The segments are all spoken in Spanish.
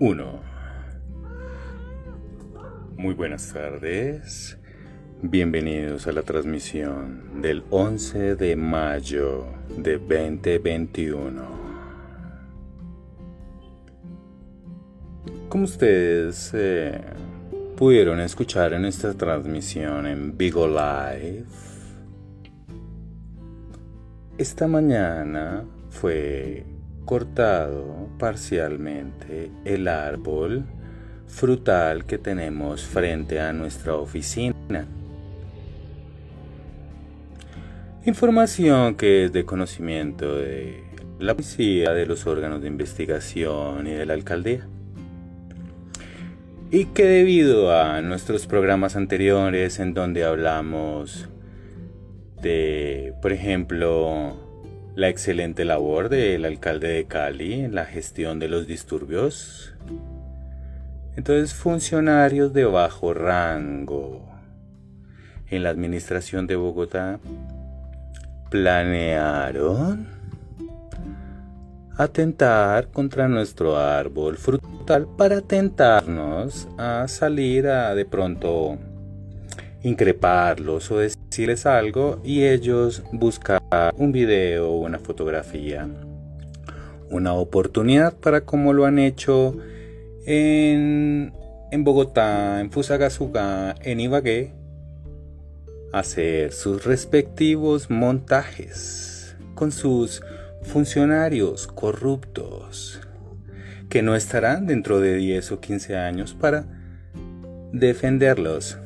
1. Muy buenas tardes. Bienvenidos a la transmisión del 11 de mayo de 2021. Como ustedes eh, pudieron escuchar en esta transmisión en Vigo Live, esta mañana fue cortado parcialmente el árbol frutal que tenemos frente a nuestra oficina. Información que es de conocimiento de la policía, de los órganos de investigación y de la alcaldía. Y que debido a nuestros programas anteriores en donde hablamos de, por ejemplo, la excelente labor del alcalde de Cali en la gestión de los disturbios. Entonces, funcionarios de bajo rango en la administración de Bogotá planearon atentar contra nuestro árbol frutal para tentarnos a salir a de pronto increparlos o decirles algo y ellos buscar un video una fotografía. Una oportunidad para como lo han hecho en, en Bogotá, en Fusagasugá, en Ibagué, hacer sus respectivos montajes con sus funcionarios corruptos que no estarán dentro de 10 o 15 años para defenderlos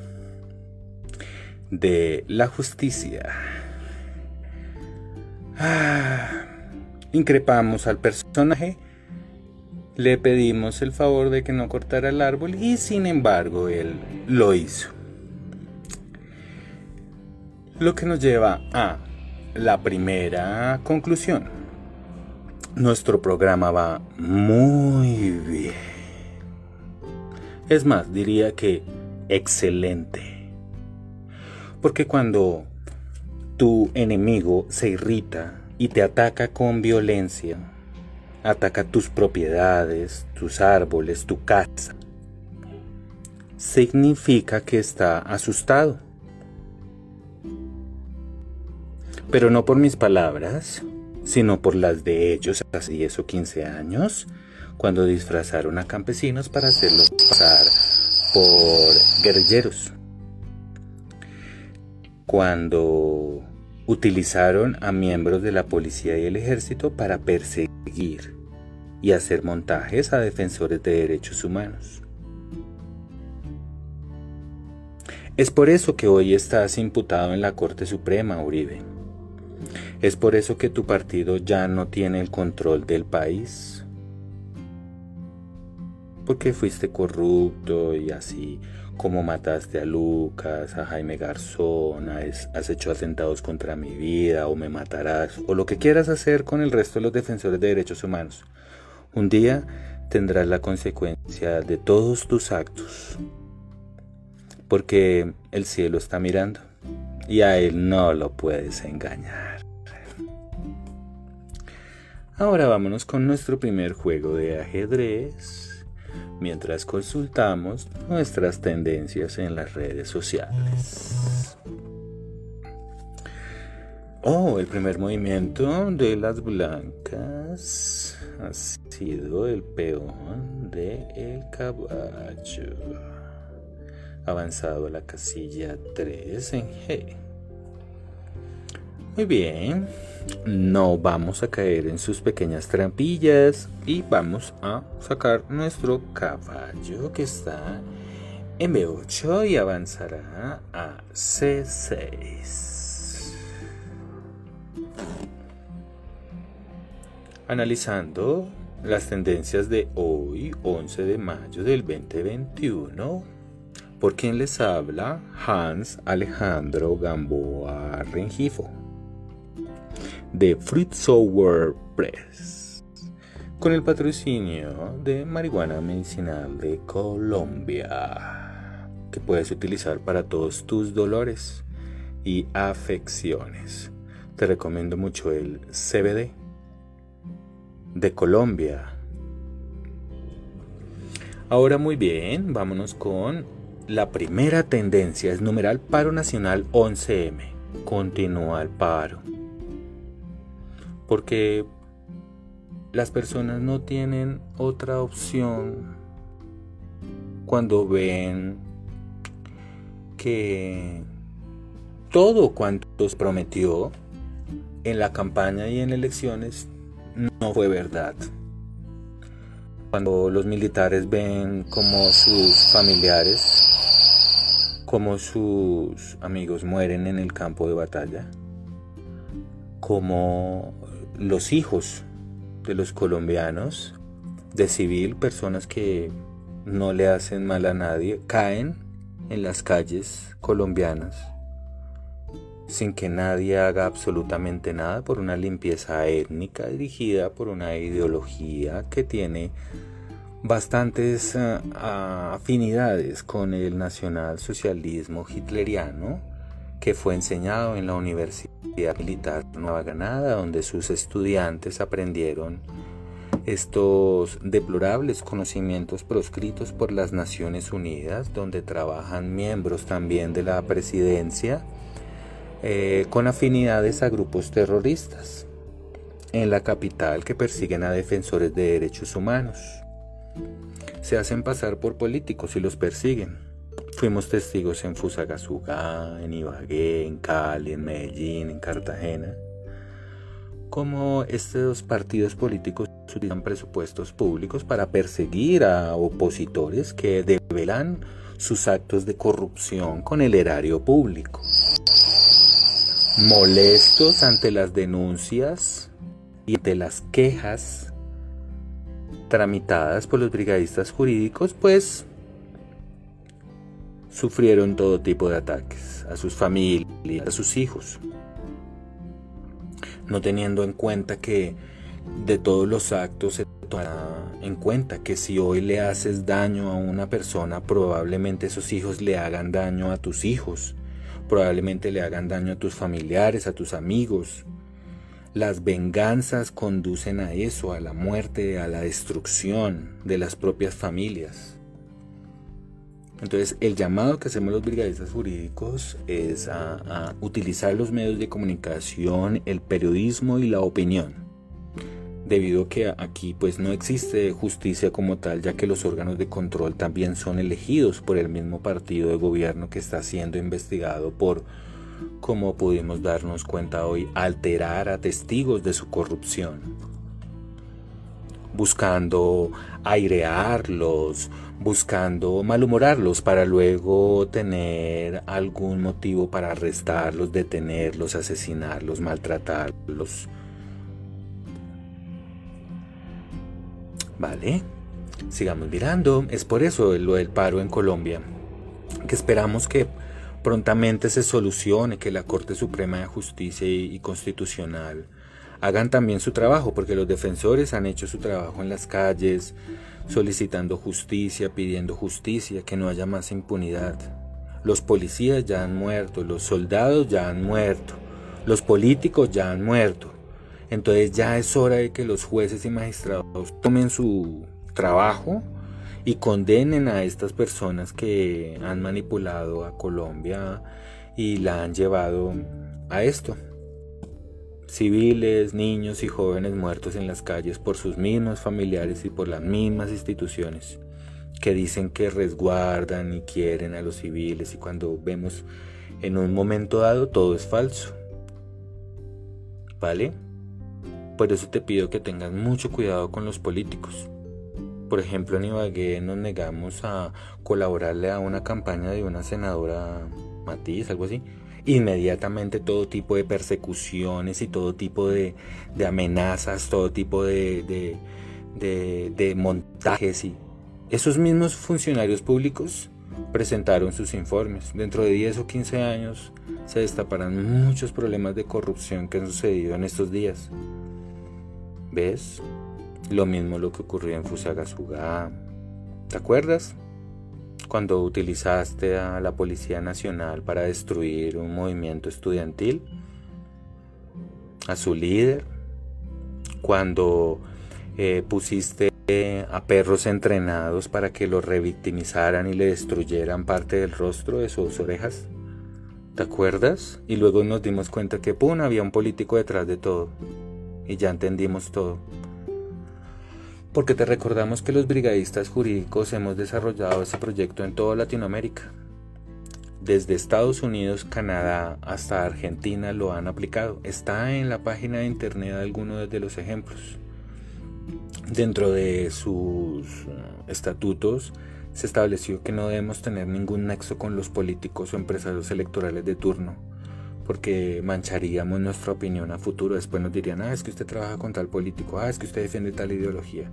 de la justicia. Ah, increpamos al personaje, le pedimos el favor de que no cortara el árbol y sin embargo él lo hizo. Lo que nos lleva a la primera conclusión. Nuestro programa va muy bien. Es más, diría que excelente. Porque cuando tu enemigo se irrita y te ataca con violencia, ataca tus propiedades, tus árboles, tu casa, significa que está asustado. Pero no por mis palabras, sino por las de ellos hace 10 o 15 años, cuando disfrazaron a campesinos para hacerlos pasar por guerrilleros cuando utilizaron a miembros de la policía y el ejército para perseguir y hacer montajes a defensores de derechos humanos. Es por eso que hoy estás imputado en la Corte Suprema, Uribe. Es por eso que tu partido ya no tiene el control del país. Porque fuiste corrupto y así como mataste a Lucas, a Jaime Garzón, has hecho atentados contra mi vida o me matarás, o lo que quieras hacer con el resto de los defensores de derechos humanos. Un día tendrás la consecuencia de todos tus actos, porque el cielo está mirando y a él no lo puedes engañar. Ahora vámonos con nuestro primer juego de ajedrez mientras consultamos nuestras tendencias en las redes sociales. Oh, el primer movimiento de las blancas ha sido el peón de el caballo. Avanzado a la casilla 3 en G. Muy bien, no vamos a caer en sus pequeñas trampillas y vamos a sacar nuestro caballo que está en B8 y avanzará a C6. Analizando las tendencias de hoy, 11 de mayo del 2021, por quien les habla Hans Alejandro Gamboa Rengifo de Fruit Sour Press, con el patrocinio de marihuana medicinal de Colombia, que puedes utilizar para todos tus dolores y afecciones. Te recomiendo mucho el CBD de Colombia. Ahora muy bien, vámonos con la primera tendencia, es numeral paro nacional 11M. Continúa el paro. Porque las personas no tienen otra opción cuando ven que todo cuanto se prometió en la campaña y en elecciones no fue verdad. Cuando los militares ven como sus familiares, como sus amigos mueren en el campo de batalla, como los hijos de los colombianos de civil, personas que no le hacen mal a nadie, caen en las calles colombianas sin que nadie haga absolutamente nada por una limpieza étnica dirigida por una ideología que tiene bastantes eh, afinidades con el nacionalsocialismo hitleriano que fue enseñado en la Universidad Militar Nueva Granada, donde sus estudiantes aprendieron estos deplorables conocimientos proscritos por las Naciones Unidas, donde trabajan miembros también de la presidencia eh, con afinidades a grupos terroristas en la capital que persiguen a defensores de derechos humanos. Se hacen pasar por políticos y los persiguen. Fuimos testigos en Fusagasugá, en Ibagué, en Cali, en Medellín, en Cartagena, cómo estos partidos políticos utilizan presupuestos públicos para perseguir a opositores que develan sus actos de corrupción con el erario público. Molestos ante las denuncias y ante las quejas tramitadas por los brigadistas jurídicos, pues sufrieron todo tipo de ataques a sus familias, a sus hijos, no teniendo en cuenta que de todos los actos se tomará en cuenta que si hoy le haces daño a una persona, probablemente esos hijos le hagan daño a tus hijos, probablemente le hagan daño a tus familiares, a tus amigos. Las venganzas conducen a eso, a la muerte, a la destrucción de las propias familias. Entonces, el llamado que hacemos los brigadistas jurídicos es a, utilizar los medios de comunicación, el periodismo y la opinión. Debido a que aquí pues no existe justicia como tal, ya que los órganos de control también son elegidos por el mismo partido de gobierno que está siendo investigado por, como pudimos darnos cuenta hoy, alterar a testigos de su corrupción buscando airearlos, buscando malhumorarlos para luego tener algún motivo para arrestarlos, detenerlos, asesinarlos, maltratarlos. Vale, sigamos mirando. Es por eso lo del paro en Colombia, que esperamos que prontamente se solucione, que la Corte Suprema de Justicia y Constitucional hagan también su trabajo, porque los defensores han hecho su trabajo en las calles, solicitando justicia, pidiendo justicia, que no haya más impunidad. Los policías ya han muerto, los soldados ya han muerto, los políticos ya han muerto. Entonces ya es hora de que los jueces y magistrados tomen su trabajo y condenen a estas personas que han manipulado a Colombia y la han llevado a esto civiles, niños y jóvenes muertos en las calles por sus mismos familiares y por las mismas instituciones que dicen que resguardan y quieren a los civiles y cuando vemos en un momento dado todo es falso. ¿Vale? Por eso te pido que tengas mucho cuidado con los políticos. Por ejemplo, en Ibagué nos negamos a colaborarle a una campaña de una senadora Matiz, algo así, inmediatamente todo tipo de persecuciones y todo tipo de, amenazas, todo tipo de, de, montajes y esos mismos funcionarios públicos presentaron sus informes. Dentro de 10 o 15 años se destaparán muchos problemas de corrupción que han sucedido en estos días. ¿Ves? Lo mismo lo que ocurrió en Fusagasugá. ¿Te acuerdas? Cuando utilizaste a la Policía Nacional para destruir un movimiento estudiantil, a su líder, cuando eh, pusiste a perros entrenados para que lo revictimizaran y le destruyeran parte del rostro de sus orejas. ¿Te acuerdas? Y luego nos dimos cuenta que, ¡pum!, había un político detrás de todo. Y ya entendimos todo. Porque te recordamos que los brigadistas jurídicos hemos desarrollado ese proyecto en toda Latinoamérica. Desde Estados Unidos, Canadá hasta Argentina lo han aplicado. Está en la página de internet algunos de los ejemplos. Dentro de sus uh, estatutos se estableció que no debemos tener ningún nexo con los políticos o empresarios electorales de turno, porque mancharíamos nuestra opinión a futuro. Después nos dirían, ah, es que usted trabaja con tal político, ah, es que usted defiende tal ideología.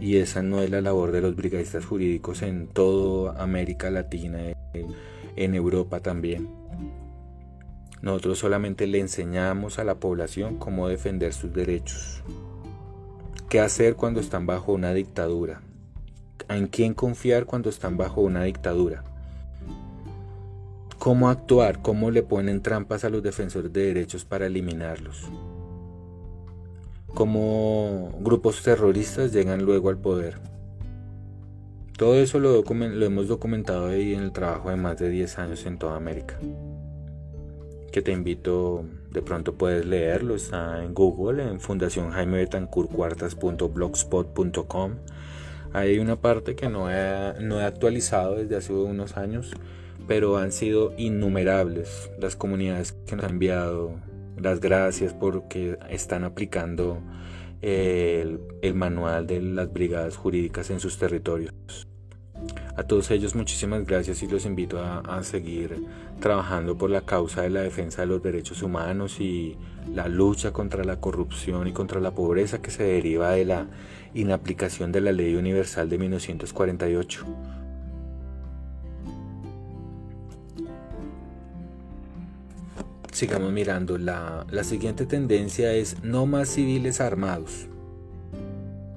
Y esa no es la labor de los brigadistas jurídicos en toda América Latina, en Europa también. Nosotros solamente le enseñamos a la población cómo defender sus derechos, qué hacer cuando están bajo una dictadura, en quién confiar cuando están bajo una dictadura. Cómo actuar, cómo le ponen trampas a los defensores de derechos para eliminarlos. Cómo grupos terroristas llegan luego al poder. Todo eso lo, lo, hemos documentado ahí en el trabajo de más de 10 años en toda América. Que te invito, de pronto puedes leerlo, está en Google, en Fundación Jaime hay una parte que no he, no he actualizado desde hace unos años, pero han sido innumerables las comunidades que nos han enviado las gracias porque están aplicando el, el, manual de las brigadas jurídicas en sus territorios. A todos ellos muchísimas gracias y los invito a, a, seguir trabajando por la causa de la defensa de los derechos humanos y la lucha contra la corrupción y contra la pobreza que se deriva de la inaplicación de la Ley Universal de 1948. Sigamos mirando, la, la siguiente tendencia es no más civiles armados.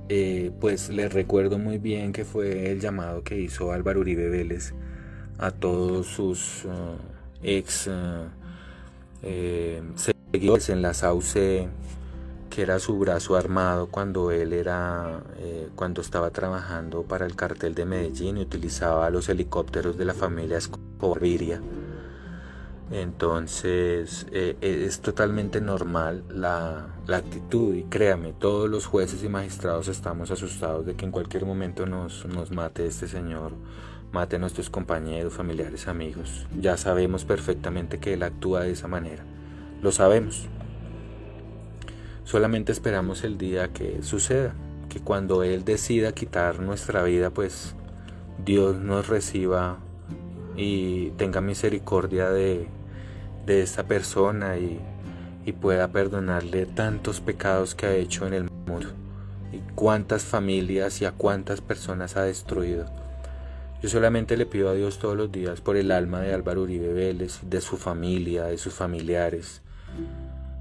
Eh, pues les recuerdo muy bien que fue el llamado que hizo Álvaro Uribe Vélez a todos sus uh, ex eh, seguidores en la SAUCE que era su brazo armado cuando él era, eh, cuando estaba trabajando para el cartel de Medellín y utilizaba los helicópteros de la familia Escobar Entonces eh, eh, es totalmente normal la, la, actitud y créame, todos los jueces y magistrados estamos asustados de que en cualquier momento nos, mate este señor, mate a nuestros compañeros, familiares, amigos. Ya sabemos perfectamente que él actúa de esa manera, lo sabemos. Solamente esperamos el día que suceda, que cuando Él decida quitar nuestra vida, pues Dios nos reciba y tenga misericordia de, de esta persona y, y pueda perdonarle tantos pecados que ha hecho en el mundo y cuántas familias y a cuántas personas ha destruido. Yo solamente le pido a Dios todos los días por el alma de Álvaro Uribe Vélez, de su familia, de sus familiares,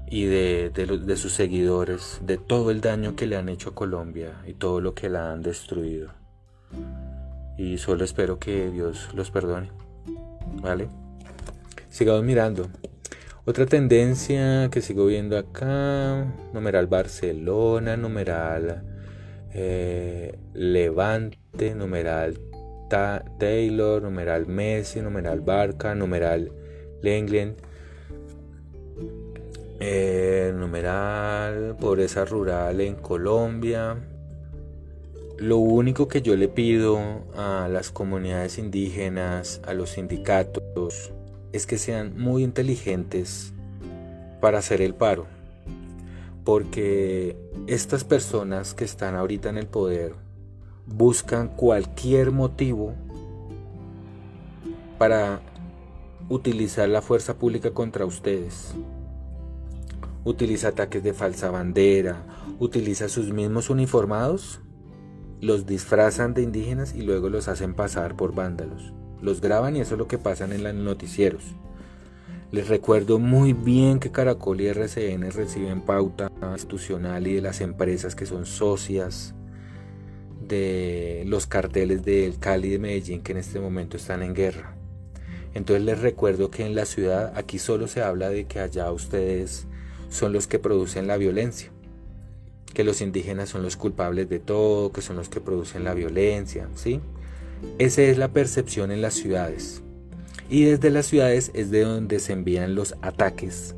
y de, de, sus seguidores, de todo el daño que le han hecho a Colombia y todo lo que la han destruido. Y solo espero que Dios los perdone. ¿Vale? Sigamos mirando. Otra tendencia que sigo viendo acá, numeral Barcelona, numeral eh, Levante, numeral Taylor, numeral Messi, numeral Barca, numeral Lenglen eh, numeral, pobreza rural en Colombia. Lo único que yo le pido a las comunidades indígenas, a los sindicatos, es que sean muy inteligentes para hacer el paro. Porque estas personas que están ahorita en el poder buscan cualquier motivo para utilizar la fuerza pública contra ustedes utiliza ataques de falsa bandera, utiliza sus mismos uniformados, los disfrazan de indígenas y luego los hacen pasar por vándalos. Los graban y eso es lo que pasa en los noticieros. Les recuerdo muy bien que Caracol y RCN reciben pauta institucional y de las empresas que son socias de los carteles del Cali y de Medellín que en este momento están en guerra. Entonces les recuerdo que en la ciudad aquí solo se habla de que allá ustedes son los que producen la violencia. que los indígenas son los culpables de todo, que son los que producen la violencia, ¿sí? Esa es la percepción en las ciudades. Y desde las ciudades es de donde se envían los ataques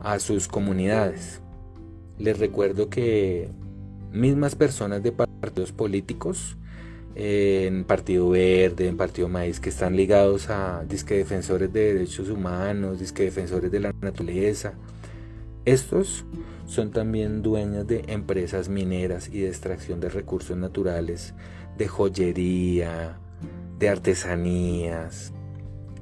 a sus comunidades. Les recuerdo que mismas personas de partidos políticos, en Partido Verde, en Partido Maíz, que están ligados a disque defensores de derechos humanos, disque defensores de la naturaleza, estos son también dueños de empresas mineras y de extracción de recursos naturales, de joyería, de artesanías.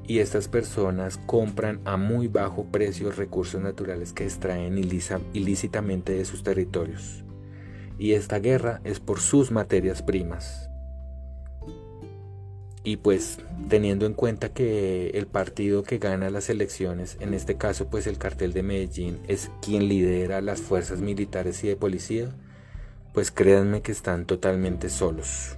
Y estas personas compran a muy bajo precio recursos naturales que extraen ilícitamente de sus territorios. Y esta guerra es por sus materias primas. Y pues teniendo en cuenta que el partido que gana las elecciones, en este caso pues el cartel de Medellín, es quien lidera las fuerzas militares y de policía, pues créanme que están totalmente solos.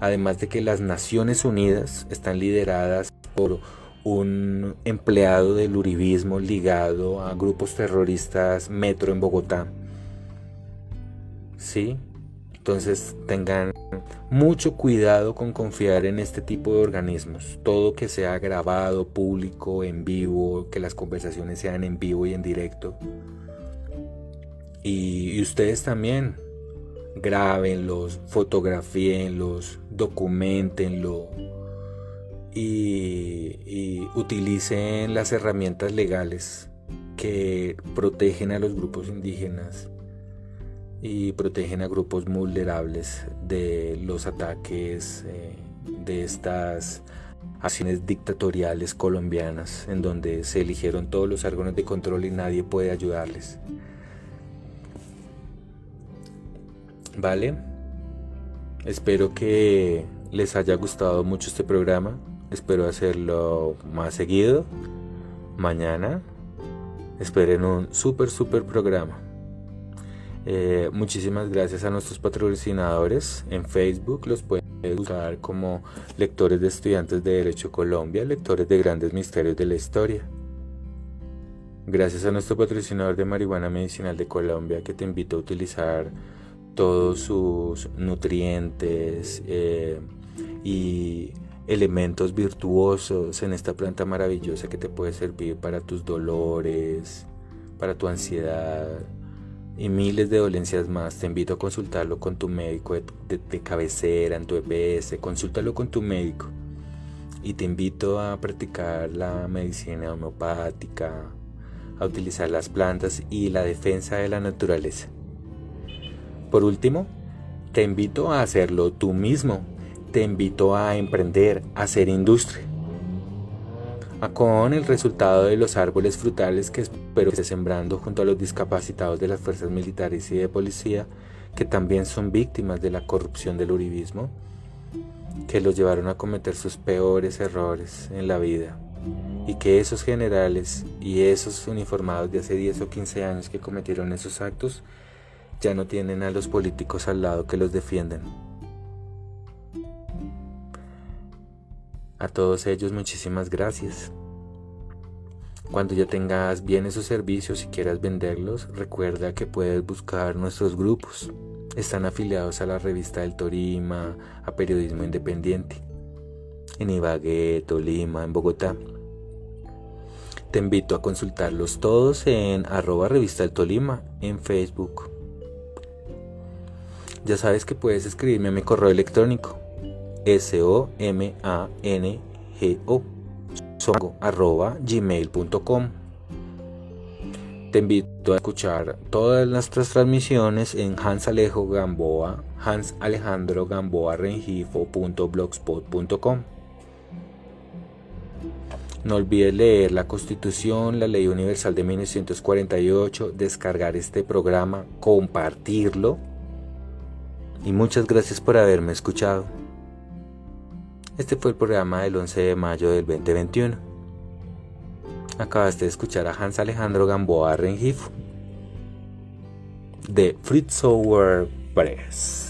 Además de que las Naciones Unidas están lideradas por un empleado del uribismo ligado a grupos terroristas Metro en Bogotá. ¿Sí? Entonces tengan mucho cuidado con confiar en este tipo de organismos. Todo que sea grabado, público, en vivo, que las conversaciones sean en vivo y en directo. Y, ustedes también grábenlos, fotografíenlos, documentenlo y, y utilicen las herramientas legales que protegen a los grupos indígenas y protegen a grupos vulnerables de los ataques eh, de estas acciones dictatoriales colombianas en donde se eligieron todos los órganos de control y nadie puede ayudarles. ¿Vale? Espero que les haya gustado mucho este programa. Espero hacerlo más seguido. Mañana esperen un súper, súper programa. Eh, muchísimas gracias a nuestros patrocinadores. En Facebook los pueden buscar como lectores de estudiantes de Derecho Colombia, lectores de grandes misterios de la historia. Gracias a nuestro patrocinador de marihuana medicinal de Colombia que te invito a utilizar todos sus nutrientes eh, y elementos virtuosos en esta planta maravillosa que te puede servir para tus dolores, para tu ansiedad, y miles de dolencias más. Te invito a consultarlo con tu médico de, cabecera, en tu EPS, consúltalo con tu médico. Y te invito a practicar la medicina homeopática, a utilizar las plantas y la defensa de la naturaleza. Por último, te invito a hacerlo tú mismo. Te invito a emprender, a hacer industria con el resultado de los árboles frutales que espero que esté sembrando junto a los discapacitados de las fuerzas militares y de policía que también son víctimas de la corrupción del uribismo que los llevaron a cometer sus peores errores en la vida y que esos generales y esos uniformados de hace 10 o 15 años que cometieron esos actos ya no tienen a los políticos al lado que los defienden. A todos ellos muchísimas gracias. Cuando ya tengas bienes o servicios y quieras venderlos, recuerda que puedes buscar nuestros grupos. Están afiliados a la revista del Torima, a Periodismo Independiente, en Ibagué, Tolima, en Bogotá. Te invito a consultarlos todos en arroba revista del Tolima en Facebook. Ya sabes que puedes escribirme a mi correo electrónico S-O-M-A-N-G-O gmail.com Te invito a escuchar todas nuestras transmisiones en Hans Alejo Gamboa, Hans Alejandro Gamboa Rengifo.blogspot.com. No olvides leer la Constitución, la Ley Universal de 1948, descargar este programa, compartirlo. Y muchas gracias por haberme escuchado. Este fue el programa del 11 de mayo del 2021. Acabaste de escuchar a Hans Alejandro Gamboa Rengifo de Fritz Press.